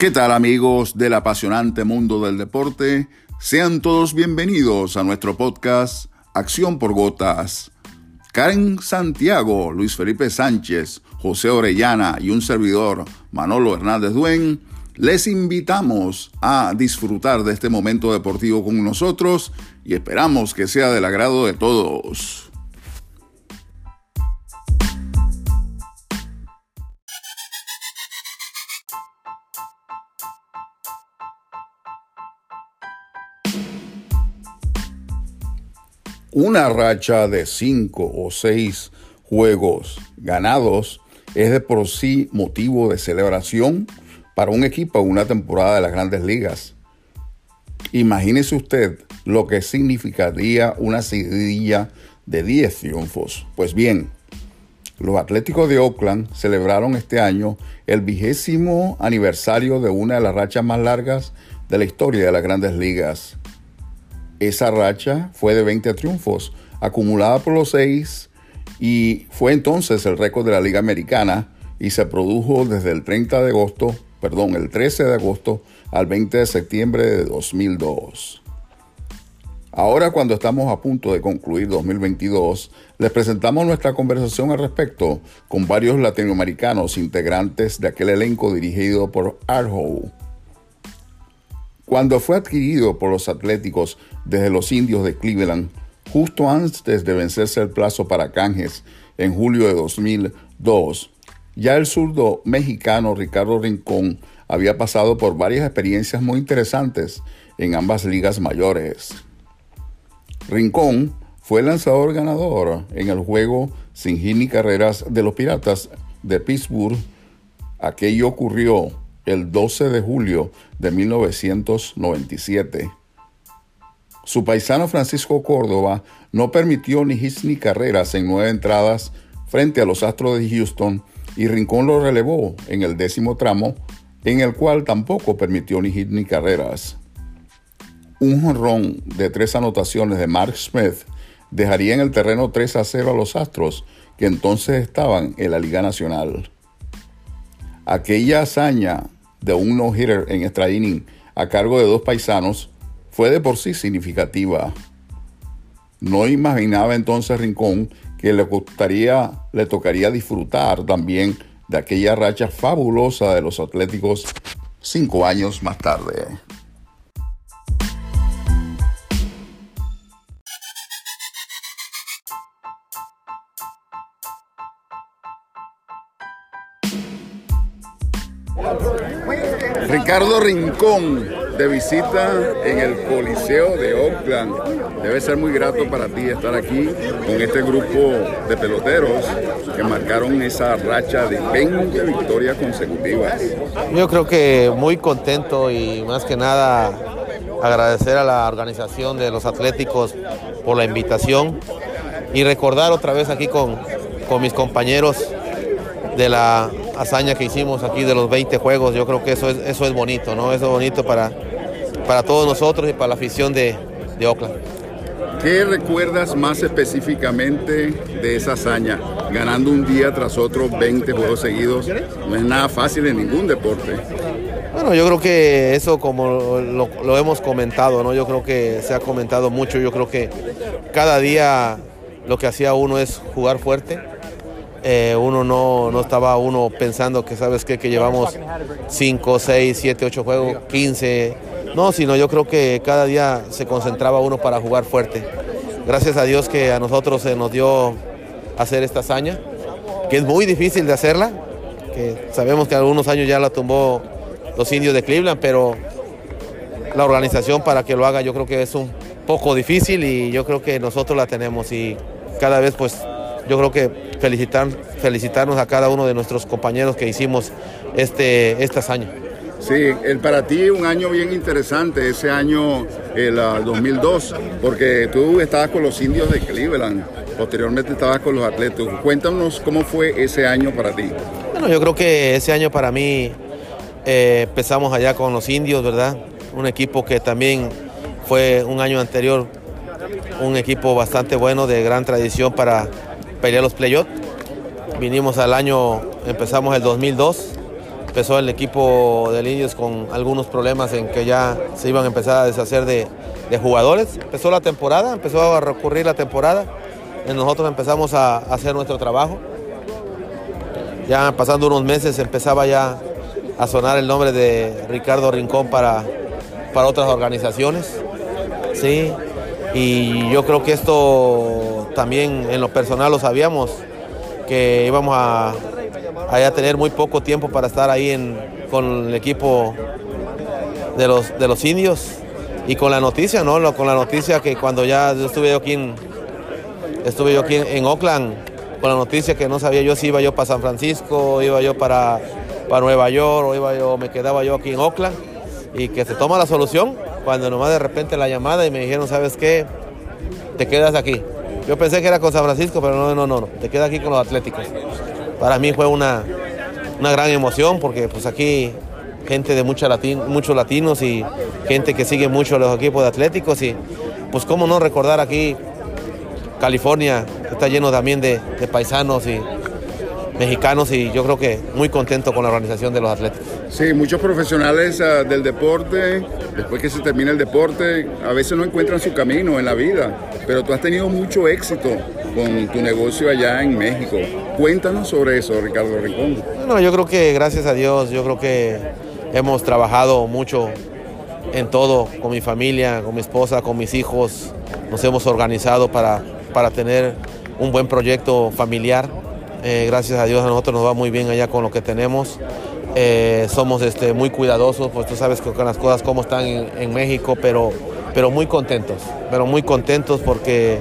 ¿Qué tal amigos del apasionante mundo del deporte? Sean todos bienvenidos a nuestro podcast Acción por Gotas. Karen Santiago, Luis Felipe Sánchez, José Orellana y un servidor, Manolo Hernández Duen, les invitamos a disfrutar de este momento deportivo con nosotros y esperamos que sea del agrado de todos. Una racha de cinco o seis juegos ganados es de por sí motivo de celebración para un equipo en una temporada de las grandes ligas. Imagínese usted lo que significaría una seguidilla de 10 triunfos. Pues bien, los Atléticos de Oakland celebraron este año el vigésimo aniversario de una de las rachas más largas de la historia de las grandes ligas. Esa racha fue de 20 triunfos, acumulada por los seis, y fue entonces el récord de la Liga Americana y se produjo desde el 30 de agosto, perdón, el 13 de agosto al 20 de septiembre de 2002. Ahora cuando estamos a punto de concluir 2022, les presentamos nuestra conversación al respecto con varios latinoamericanos integrantes de aquel elenco dirigido por Arho. Cuando fue adquirido por los Atléticos desde los indios de Cleveland, justo antes de vencerse el plazo para canjes en julio de 2002, ya el zurdo mexicano Ricardo Rincón había pasado por varias experiencias muy interesantes en ambas ligas mayores. Rincón fue lanzador ganador en el juego sin hit ni carreras de los Piratas de Pittsburgh. Aquello ocurrió el 12 de julio de 1997. Su paisano Francisco Córdoba no permitió ni hits ni carreras en nueve entradas frente a los Astros de Houston y Rincón lo relevó en el décimo tramo, en el cual tampoco permitió ni hits ni carreras. Un jonrón de tres anotaciones de Mark Smith dejaría en el terreno 3 a 0 a los Astros, que entonces estaban en la Liga Nacional. Aquella hazaña de un no-hitter en extra inning a cargo de dos paisanos fue de por sí significativa. No imaginaba entonces Rincón que le, gustaría, le tocaría disfrutar también de aquella racha fabulosa de los Atléticos cinco años más tarde. Ricardo Rincón de visita en el Coliseo de Oakland. Debe ser muy grato para ti estar aquí con este grupo de peloteros que marcaron esa racha de 20 victorias consecutivas. Yo creo que muy contento y más que nada agradecer a la organización de los Atléticos por la invitación y recordar otra vez aquí con, con mis compañeros de la hazaña que hicimos aquí de los 20 juegos. Yo creo que eso es, eso es bonito, ¿no? Eso es bonito para, para todos nosotros y para la afición de, de Oakland. ¿Qué recuerdas más específicamente de esa hazaña? Ganando un día tras otro 20 juegos seguidos no es nada fácil en ningún deporte. Bueno, yo creo que eso como lo, lo, hemos comentado, ¿no? Yo creo que se ha comentado mucho, yo creo que cada día lo que hacía uno es jugar fuerte, eh, uno no, no, estaba uno pensando que sabes qué, que llevamos 5, 6, 7, 8 juegos, 15. No, sino yo creo que cada día se concentraba uno para jugar fuerte. Gracias a Dios que a nosotros se nos dio hacer esta hazaña, que es muy difícil de hacerla, que sabemos que algunos años ya la tumbó los indios de Cleveland, pero la organización para que lo haga yo creo que es un poco difícil y yo creo que nosotros la tenemos y cada vez pues yo creo que felicitar, felicitarnos a cada uno de nuestros compañeros que hicimos este, este hazaña. Sí, el, para ti un año bien interesante, ese año, el uh, 2002, porque tú estabas con los indios de Cleveland, posteriormente estabas con los atletas. Cuéntanos cómo fue ese año para ti. Bueno, yo creo que ese año para mí eh, empezamos allá con los indios, ¿verdad? Un equipo que también fue un año anterior, un equipo bastante bueno, de gran tradición para pelear los playoffs. Vinimos al año, empezamos el 2002 empezó el equipo de Indios con algunos problemas en que ya se iban a empezar a deshacer de, de jugadores. Empezó la temporada, empezó a recurrir la temporada y nosotros empezamos a hacer nuestro trabajo. Ya pasando unos meses empezaba ya a sonar el nombre de Ricardo Rincón para, para otras organizaciones. Sí, y yo creo que esto también en lo personal lo sabíamos, que íbamos a, a tener muy poco tiempo para estar ahí en, con el equipo de los, de los indios y con la noticia, ¿no? Con la noticia que cuando ya estuve yo aquí en, estuve yo aquí en Oakland, con la noticia que no sabía yo si iba yo para San Francisco, iba yo para, para Nueva York o iba yo, me quedaba yo aquí en Oakland y que se toma la solución cuando nomás de repente la llamada y me dijeron, ¿sabes qué? Te quedas aquí. Yo pensé que era con San Francisco, pero no, no, no, no. te quedas aquí con los Atléticos. Para mí fue una, una gran emoción porque pues aquí gente de muchos latinos y gente que sigue mucho los equipos de Atléticos y pues cómo no recordar aquí California, que está lleno también de paisanos y mexicanos y yo creo que muy contento con la organización de los Atléticos. Sí, muchos profesionales uh, del deporte, después que se termina el deporte, a veces no encuentran su camino en la vida, pero tú has tenido mucho éxito con tu negocio allá en México. Cuéntanos sobre eso, Ricardo Rincón. Bueno, yo creo que gracias a Dios, yo creo que hemos trabajado mucho en todo, con mi familia, con mi esposa, con mis hijos. Nos hemos organizado para, para tener un buen proyecto familiar. Eh, gracias a Dios a nosotros nos va muy bien allá con lo que tenemos. Eh, somos este, muy cuidadosos, pues tú sabes con las cosas como están en, México, pero, pero muy contentos, pero muy contentos porque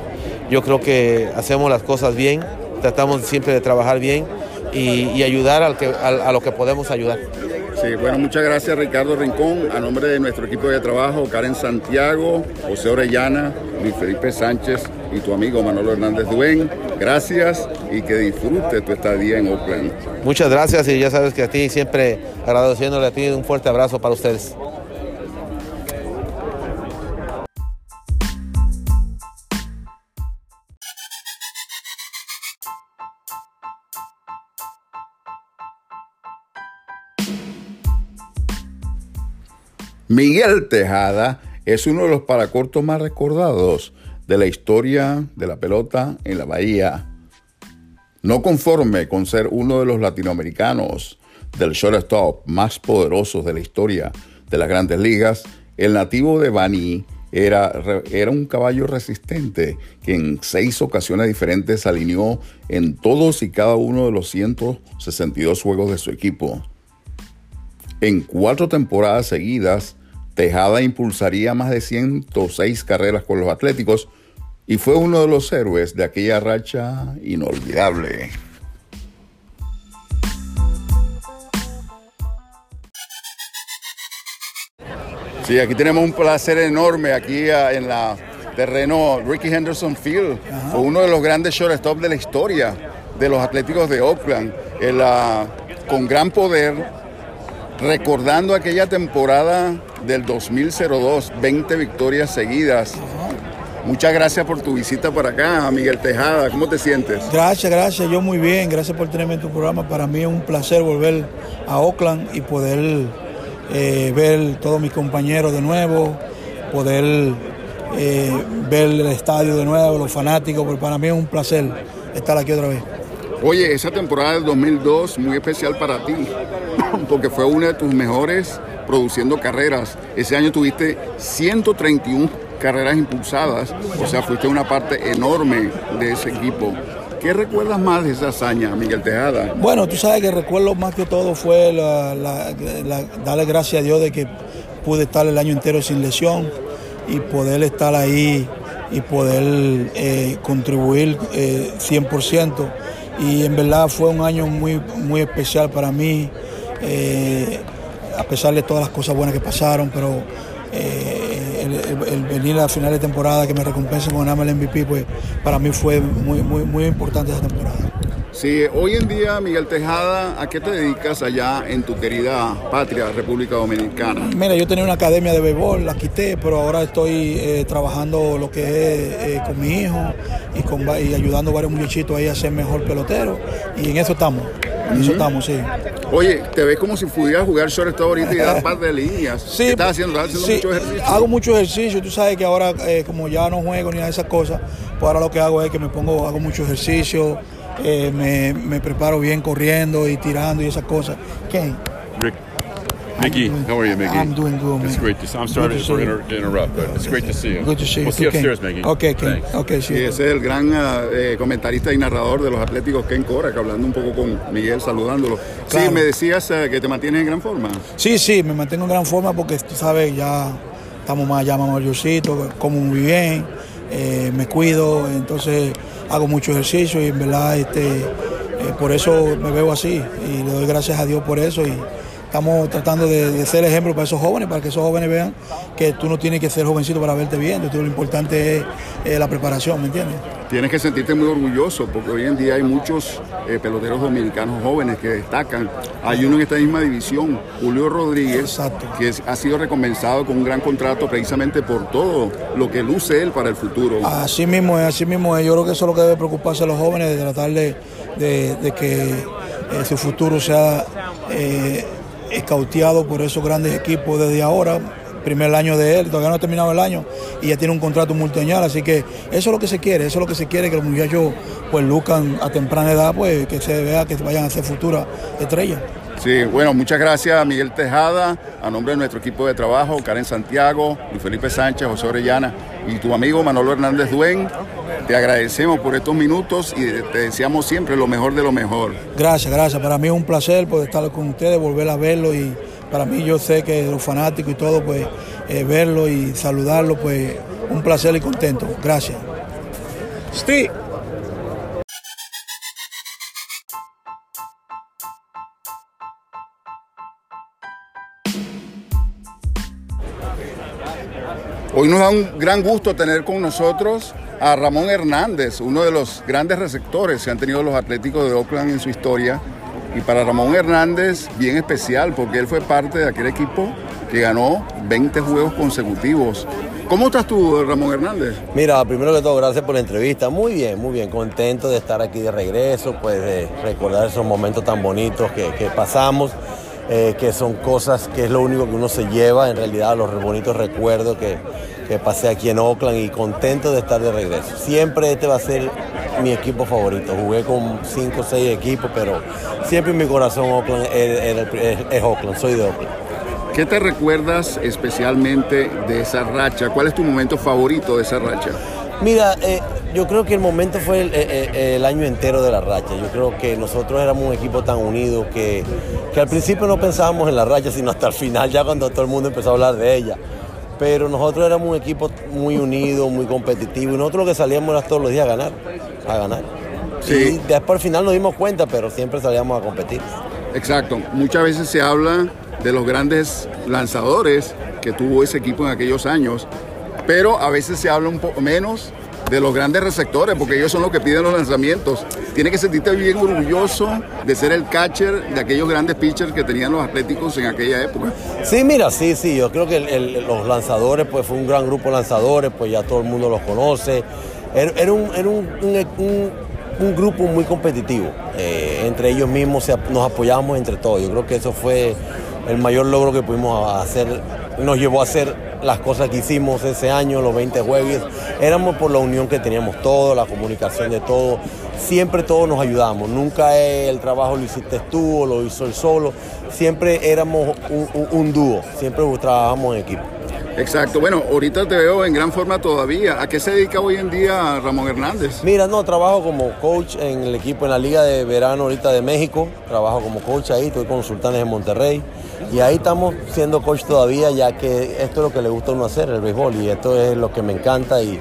yo creo que hacemos las cosas bien, tratamos siempre de trabajar bien y, ayudar al que, a, lo que podemos ayudar. Sí, bueno, muchas gracias Ricardo Rincón. A nombre de nuestro equipo de trabajo, Karen Santiago, José Orellana, Luis Felipe Sánchez y tu amigo Manolo Hernández Duen, gracias y que disfrutes tu estadía en Oakland. Muchas gracias y ya sabes que a ti siempre agradeciéndole a ti un fuerte abrazo para ustedes. Miguel Tejada es uno de los paracortos más recordados de la historia de la pelota en la Bahía. No conforme con ser uno de los latinoamericanos del shortstop más poderosos de la historia de las grandes ligas, el nativo de Bani era, era un caballo resistente que en seis ocasiones diferentes alineó en todos y cada uno de los 162 juegos de su equipo. En cuatro temporadas seguidas, Tejada impulsaría más de 106 carreras con los Atléticos y fue uno de los héroes de aquella racha inolvidable. Sí, aquí tenemos un placer enorme aquí en la terreno Ricky Henderson Field, Ajá. uno de los grandes shortstop de la historia de los Atléticos de Oakland, el, uh, con gran poder, recordando aquella temporada del 2002, 20 victorias seguidas. Muchas gracias por tu visita por acá, Miguel Tejada. ¿Cómo te sientes? Gracias, gracias. Yo muy bien. Gracias por tenerme en tu programa. Para mí es un placer volver a Oakland y poder eh, ver todos mis compañeros de nuevo, poder eh, ver el estadio de nuevo, los fanáticos. Porque para mí es un placer estar aquí otra vez. Oye, esa temporada del 2002 muy especial para ti, porque fue una de tus mejores produciendo carreras. Ese año tuviste 131 carreras impulsadas, o sea, fuiste una parte enorme de ese equipo. ¿Qué recuerdas más de esa hazaña, Miguel Tejada? Bueno, tú sabes que recuerdo más que todo fue darle gracias a Dios de que pude estar el año entero sin lesión y poder estar ahí y poder eh, contribuir eh, 100%. Y en verdad fue un año muy, muy especial para mí, eh, a pesar de todas las cosas buenas que pasaron, pero eh, el, venir a final de temporada que me recompensen con el MVP, pues para mí fue muy, muy, muy importante esa temporada. Sí, hoy en día, Miguel Tejada, ¿a qué te dedicas allá en tu querida patria, República Dominicana? Mira, yo tenía una academia de béisbol, la quité, pero ahora estoy eh, trabajando lo que es eh, con mi hijo y, con, y ayudando a varios muchachitos ahí a ser mejor pelotero y en eso estamos. En eso estamos, sí. Oye, te ves como si pudieras jugar shortstop ahorita y dar par de líneas. Sí, ¿Qué estás haciendo? ¿Estás haciendo sí, mucho ejercicio? Hago mucho ejercicio. Tú sabes que ahora, eh, como ya no juego ni nada de esas cosas, pues ahora lo que hago es que me pongo, hago mucho ejercicio, eh, me, me preparo bien corriendo y tirando y esas cosas. ¿Quién? Mickey, doing- how are you, Mickey? I'm doing good, It's man. great to see. I'm sorry to you. inter- to interrupt, but it's great to see you. Good to see you. We'll see you upstairs, Mickey. Okay, Ken. Okay, Sí, ese es el gran ah, eh, comentarista y narrador de los Atléticos Ken Cora, que hablando un poco con Miguel, saludándolo. Sí, me decías eh, que te mantienes en gran forma. Sí, sí, me mantengo en gran forma porque tú sabes, ya estamos más, ya más mayorcitos, como muy bien, eh, me cuido, entonces hago mucho ejercicio y en verdad este, eh, por eso me veo así y le doy gracias a Dios por eso y estamos tratando de, de ser ejemplo para esos jóvenes, para que esos jóvenes vean que tú no tienes que ser jovencito para verte bien, lo importante es eh, la preparación, ¿me entiendes? Tienes que sentirte muy orgulloso porque hoy en día hay muchos eh, peloteros dominicanos jóvenes que destacan. Hay uno en esta misma división, Julio Rodríguez, Exacto. que es- ha sido recompensado con un gran contrato precisamente por todo lo que luce él para el futuro. Así mismo es, así mismo es. Yo creo que eso es lo que debe preocuparse a los jóvenes, de tratar de, de- de que eh, su futuro sea escauteado por esos grandes equipos desde ahora. Primer año de él, todavía no ha terminado el año y ya tiene un contrato multianual, así que eso es lo que se quiere, eso es lo que se quiere, que los muchachos pues luzcan a temprana edad, pues que se vea que vayan a ser futuras estrellas. Sí, bueno, muchas gracias a Miguel Tejada, a nombre de nuestro equipo de trabajo, Karen Santiago, Luis Felipe Sánchez, José Orellana y tu amigo Manolo Hernández Duen. Te agradecemos por estos minutos y te deseamos siempre lo mejor de lo mejor. Gracias, gracias. Para mí es un placer poder estar con ustedes, volver a verlo y para mí yo sé que los fanáticos y todo, pues eh, verlo y saludarlo, pues un placer y contento. Gracias. Steve. Hoy nos da un gran gusto tener con nosotros a Ramón Hernández, uno de los grandes receptores que han tenido los Atléticos de Oakland en su historia. Y para Ramón Hernández, bien especial, porque él fue parte de aquel equipo que ganó 20 juegos consecutivos. ¿Cómo estás tú, Ramón Hernández? Mira, primero que todo, gracias por la entrevista. Muy bien, muy bien. Contento de estar aquí de regreso, pues de recordar esos momentos tan bonitos que, pasamos, eh, que son cosas que es lo único que uno se lleva, en realidad, los bonitos recuerdos que, que pasé aquí en Oakland y contento de estar de regreso. Siempre este va a ser mi equipo favorito. Jugué con cinco o seis equipos, pero siempre en mi corazón Oakland es, es- es Oakland, soy de Oakland. ¿Qué te recuerdas especialmente de esa racha? ¿Cuál es tu momento favorito de esa racha? Mira, eh, yo creo que el momento fue el, eh, eh, el año entero de la racha. Yo creo que nosotros éramos un equipo tan unido que, que al principio no pensábamos en la racha, sino hasta el final, ya cuando todo el mundo empezó a hablar de ella. Pero nosotros éramos un equipo muy unido, muy competitivo, y nosotros lo que salíamos era todos los días a ganar, a ganar. Sí. Y después al final nos dimos cuenta, pero siempre salíamos a competir. Exacto. Muchas veces se habla de los grandes lanzadores que tuvo ese equipo en aquellos años, pero a veces se habla un poco menos de los grandes receptores, porque ellos son los que piden los lanzamientos. Tienes que sentirte bien orgulloso de ser el catcher de aquellos grandes pitchers que tenían los Atléticos en aquella época. Sí, mira, sí, sí, yo creo que los lanzadores, pues fue un gran grupo de lanzadores, pues ya todo el mundo los conoce. Era, un, era un- un- grupo muy competitivo. Eh, entre ellos mismos nos apoyábamos entre todos. Yo creo que eso fue el mayor logro que pudimos hacer, nos llevó a hacer las cosas que hicimos ese año, los 20 juegos. Éramos por la unión que teníamos todos, la comunicación de todos. Siempre todos nos ayudamos. Nunca el trabajo lo hiciste tú o lo hizo él solo. Siempre éramos un, un- un dúo. Siempre trabajamos en equipo. Exacto. Bueno, ahorita te veo en gran forma todavía. ¿A qué se dedica hoy en día Ramón Hernández? Mira, no, trabajo como coach en el equipo en la Liga de Verano ahorita de México. Trabajo como coach ahí, estoy con los Sultanes de Monterrey. Y ahí estamos siendo coach todavía, ya que esto es lo que le gusta a uno hacer, el béisbol. Y esto es lo que me encanta. Y,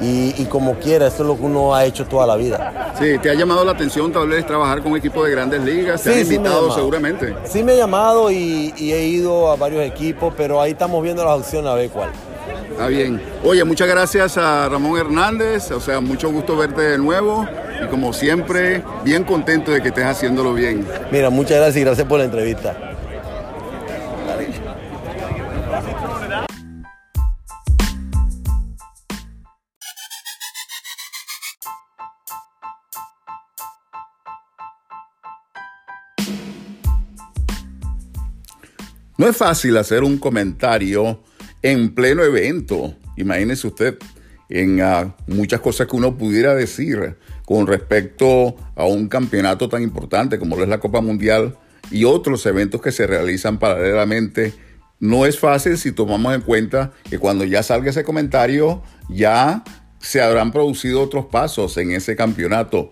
y, y como quiera, esto es lo que uno ha hecho toda la vida. Sí, ¿te ha llamado la atención tal vez trabajar con un equipo de grandes ligas? Te han Sí, sí me ha invitado seguramente. Sí me he llamado y, y he ido a varios equipos, pero ahí estamos viendo las opciones a ver cuál. Está bien. Oye, muchas gracias a Ramón Hernández. O sea, mucho gusto verte de nuevo. Y como siempre, bien contento de que estés haciéndolo bien. Mira, muchas gracias y gracias por la entrevista. No es fácil hacer un comentario en pleno evento. Imagínese usted en uh, muchas cosas que uno pudiera decir con respecto a un campeonato tan importante como lo es la Copa Mundial y otros eventos que se realizan paralelamente. No es fácil si tomamos en cuenta que cuando ya salga ese comentario ya se habrán producido otros pasos en ese campeonato.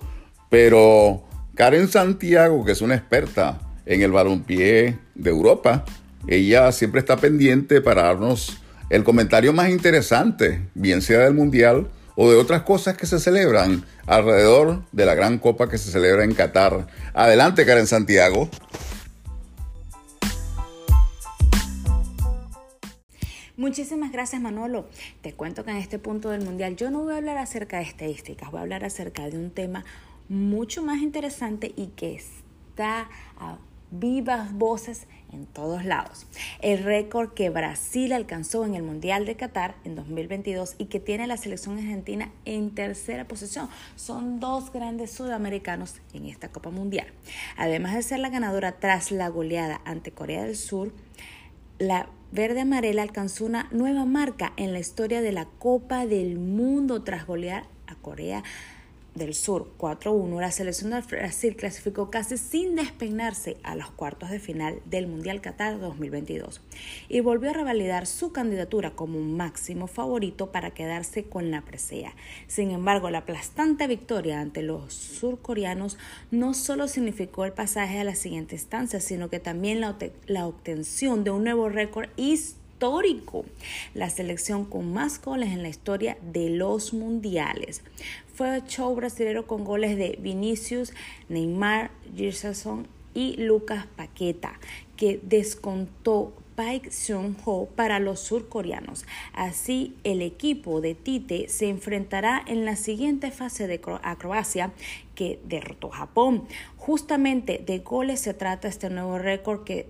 Pero Karen Santiago, que es una experta en el balompié de Europa, ella siempre está pendiente para darnos el comentario más interesante, bien sea del Mundial o de otras cosas que se celebran alrededor de la gran copa que se celebra en Qatar. Adelante, Karen Santiago. Muchísimas gracias Manolo. Te cuento que en este punto del Mundial yo no voy a hablar acerca de estadísticas, voy a hablar acerca de un tema mucho más interesante y que está vivas voces en todos lados. El récord que Brasil alcanzó en el Mundial de Qatar en 2022 y que tiene la selección argentina en tercera posición. Son dos grandes sudamericanos en esta Copa Mundial. Además de ser la ganadora tras la goleada ante Corea del Sur, la verde amarela alcanzó una nueva marca en la historia de la Copa del Mundo tras golear a Corea del Sur 4-1, la selección de Brasil clasificó casi sin despeinarse a los cuartos de final del Mundial Qatar 2022 y volvió a revalidar su candidatura como un máximo favorito para quedarse con la presea. Sin embargo, la aplastante victoria ante los surcoreanos no solo significó el pasaje a la siguiente instancia, sino que también la, la obtención de un nuevo récord histórico histórico, la selección con más goles en la historia de los mundiales. Fue show brasilero con goles de Vinicius, Neymar, Gerson y Lucas Paqueta, que descontó Paik Seung-ho para los surcoreanos. Así, el equipo de Tite se enfrentará en la siguiente fase de a Croacia, que derrotó a Japón. Justamente de goles se trata este nuevo récord que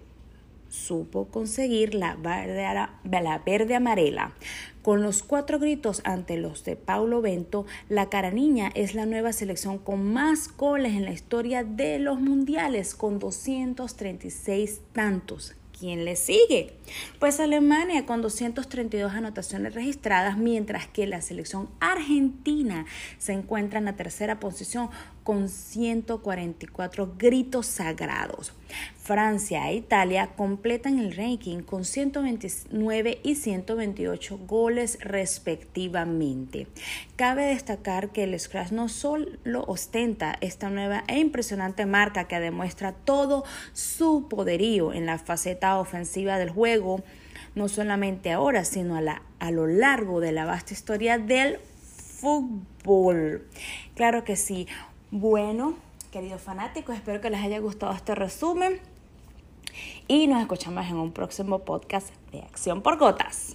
supo conseguir la verde, la verde amarela. Con los cuatro gritos ante los de Paulo Bento, la cara niña es la nueva selección con más goles en la historia de los mundiales, con 236 tantos. ¿Quién le sigue? Pues Alemania con 232 anotaciones registradas, mientras que la selección argentina se encuentra en la tercera posición con 144 gritos sagrados. Francia e Italia completan el ranking con 129 y 128 goles respectivamente. Cabe destacar que el Scratch no solo ostenta esta nueva e impresionante marca que demuestra todo su poderío en la faceta ofensiva del juego, no solamente ahora, sino a, la, a lo largo de la vasta historia del fútbol. Claro que sí. Bueno, queridos fanáticos, espero que les haya gustado este resumen y nos escuchamos en un próximo podcast de Acción por Gotas.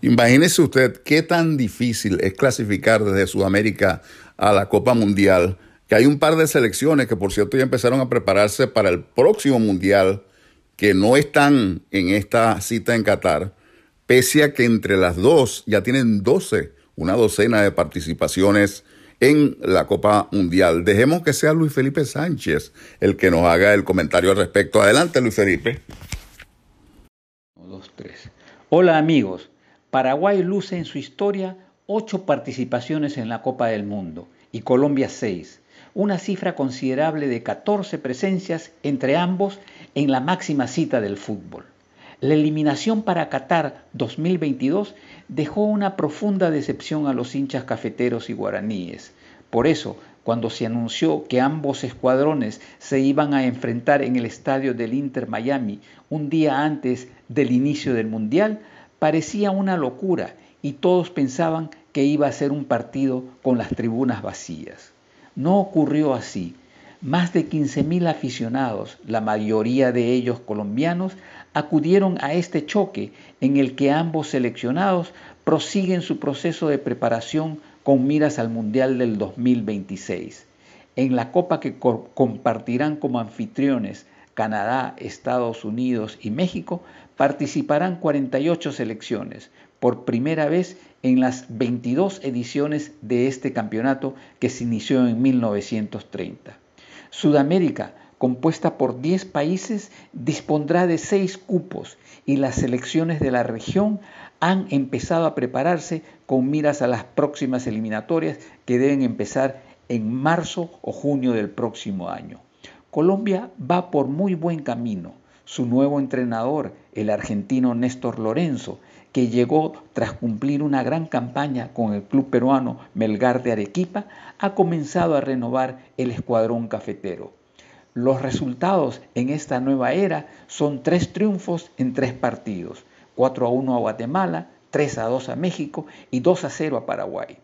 Imagínese usted qué tan difícil es clasificar desde Sudamérica a la Copa Mundial, que hay un par de selecciones que por cierto ya empezaron a prepararse para el próximo Mundial, que no están en esta cita en Qatar, pese a que entre las dos ya tienen 12, una docena de participaciones en la Copa Mundial. Dejemos que sea Luis Felipe Sánchez el que nos haga el comentario al respecto. Adelante, Luis Felipe. dos, tres. Hola amigos. Paraguay luce en su historia ocho participaciones en la Copa del Mundo y Colombia seis, una cifra considerable de 14 presencias entre ambos en la máxima cita del fútbol. La eliminación para Qatar 2022 dejó una profunda decepción a los hinchas cafeteros y guaraníes. Por eso, cuando se anunció que ambos escuadrones se iban a enfrentar en el estadio del Inter Miami un día antes del inicio del Mundial, parecía una locura y todos pensaban que iba a ser un partido con las tribunas vacías. No ocurrió así. Más de 15.000 aficionados, la mayoría de ellos colombianos, acudieron a este choque en el que ambos seleccionados prosiguen su proceso de preparación con miras al Mundial del 2026. En la Copa que compartirán como anfitriones Canadá, Estados Unidos y México, participarán 48 selecciones, por primera vez en las 22 ediciones de este campeonato que se inició en 1930. Sudamérica, compuesta por 10 países, dispondrá de 6 cupos y las selecciones de la región han empezado a prepararse con miras a las próximas eliminatorias que deben empezar en marzo o junio del próximo año. Colombia va por muy buen camino. Su nuevo entrenador, el argentino Néstor Lorenzo, que llegó tras cumplir una gran campaña con el club peruano Melgar de Arequipa, ha comenzado a renovar el escuadrón cafetero. Los resultados en esta nueva era son tres triunfos en tres partidos, 4 a 1 a Guatemala, 3 a 2 a México y 2 a 0 a Paraguay.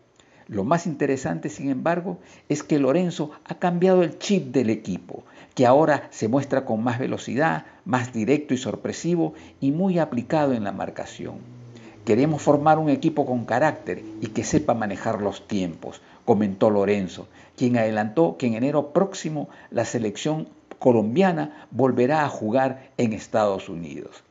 Lo más interesante, sin embargo, es que Lorenzo ha cambiado el chip del equipo, que ahora se muestra con más velocidad, más directo y sorpresivo y muy aplicado en la marcación. Queremos formar un equipo con carácter y que sepa manejar los tiempos, comentó Lorenzo, quien adelantó que en enero próximo la selección colombiana volverá a jugar en Estados Unidos.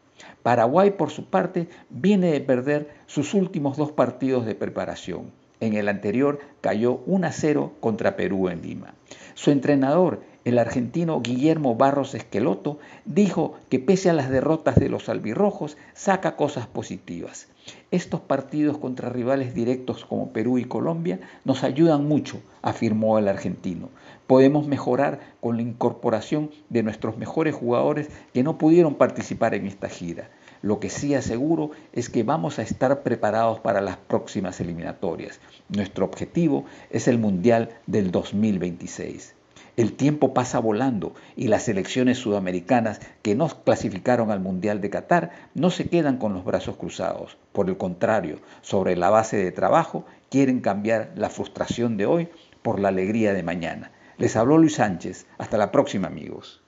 Paraguay, por su parte, viene de perder sus últimos dos partidos de preparación. En el anterior cayó 1 a 0 contra Perú en Lima. Su entrenador, el argentino Guillermo Barros Esqueloto, dijo que pese a las derrotas de los albirrojos, saca cosas positivas. Estos partidos contra rivales directos como Perú y Colombia nos ayudan mucho, afirmó el argentino. Podemos mejorar con la incorporación de nuestros mejores jugadores que no pudieron participar en esta gira. Lo que sí aseguro es que vamos a estar preparados para las próximas eliminatorias. Nuestro objetivo es el Mundial del 2026. El tiempo pasa volando y las selecciones sudamericanas que no clasificaron al Mundial de Qatar no se quedan con los brazos cruzados. Por el contrario, sobre la base de trabajo quieren cambiar la frustración de hoy por la alegría de mañana. Les habló Luis Sánchez. Hasta la próxima amigos.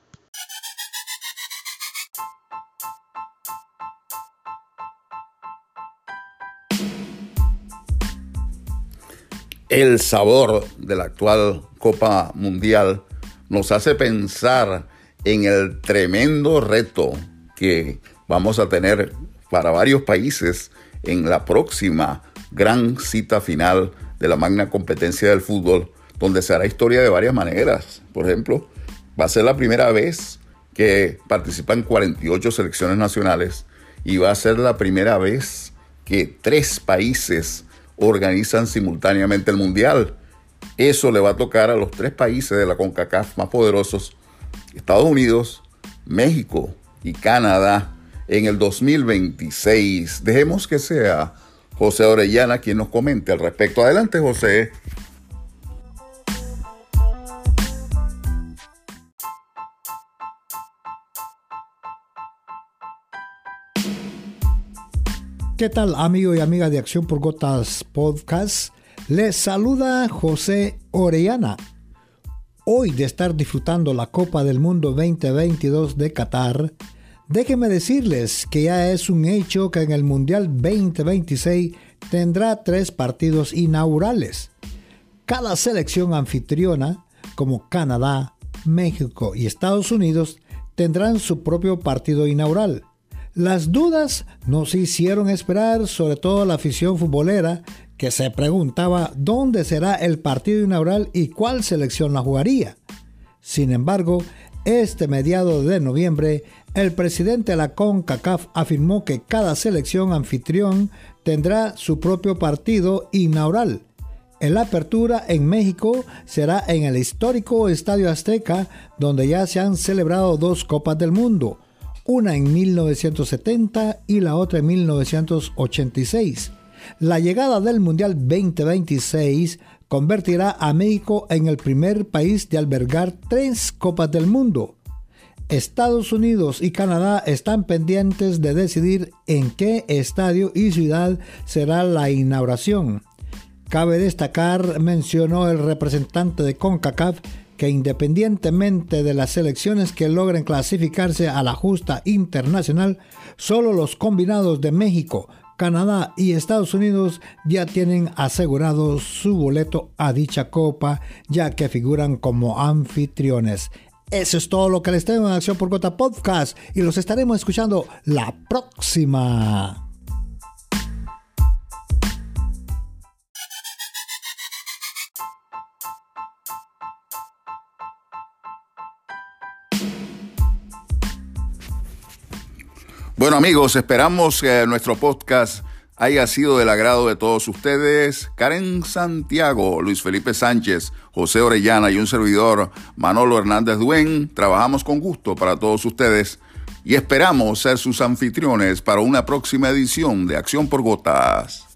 El sabor de la actual Copa Mundial nos hace pensar en el tremendo reto que vamos a tener para varios países en la próxima gran cita final de la magna competencia del fútbol, donde se hará historia de varias maneras. Por ejemplo, va a ser la primera vez que participan 48 selecciones nacionales y va a ser la primera vez que tres países organizan simultáneamente el Mundial. Eso le va a tocar a los tres países de la CONCACAF más poderosos, Estados Unidos, México y Canadá, en el 2026. Dejemos que sea José Orellana quien nos comente al respecto. Adelante, José. ¿Qué tal amigo y amiga de Acción por Gotas Podcast? Les saluda José Orellana. Hoy de estar disfrutando la Copa del Mundo 2022 de Qatar, déjenme decirles que ya es un hecho que en el Mundial 2026 tendrá tres partidos inaugurales. Cada selección anfitriona, como Canadá, México y Estados Unidos, tendrán su propio partido inaugural. Las dudas nos hicieron esperar, sobre todo la afición futbolera, que se preguntaba dónde será el partido inaugural y cuál selección la jugaría. Sin embargo, este mediado de noviembre, el presidente de la CONCACAF afirmó que cada selección anfitrión tendrá su propio partido inaugural. En la apertura en México será en el histórico Estadio Azteca, donde ya se han celebrado dos Copas del Mundo una en 1970 y la otra en 1986. La llegada del Mundial 2026 convertirá a México en el primer país de albergar tres Copas del Mundo. Estados Unidos y Canadá están pendientes de decidir en qué estadio y ciudad será la inauguración. Cabe destacar, mencionó el representante de CONCACAF, que independientemente de las selecciones que logren clasificarse a la justa internacional, solo los combinados de México, Canadá y Estados Unidos ya tienen asegurado su boleto a dicha copa, ya que figuran como anfitriones. Eso es todo lo que les tengo en Acción por Gota Podcast y los estaremos escuchando la próxima. Bueno amigos, esperamos que nuestro podcast haya sido del agrado de todos ustedes. Karen Santiago, Luis Felipe Sánchez, José Orellana y un servidor, Manolo Hernández Duen, trabajamos con gusto para todos ustedes y esperamos ser sus anfitriones para una próxima edición de Acción por Gotas.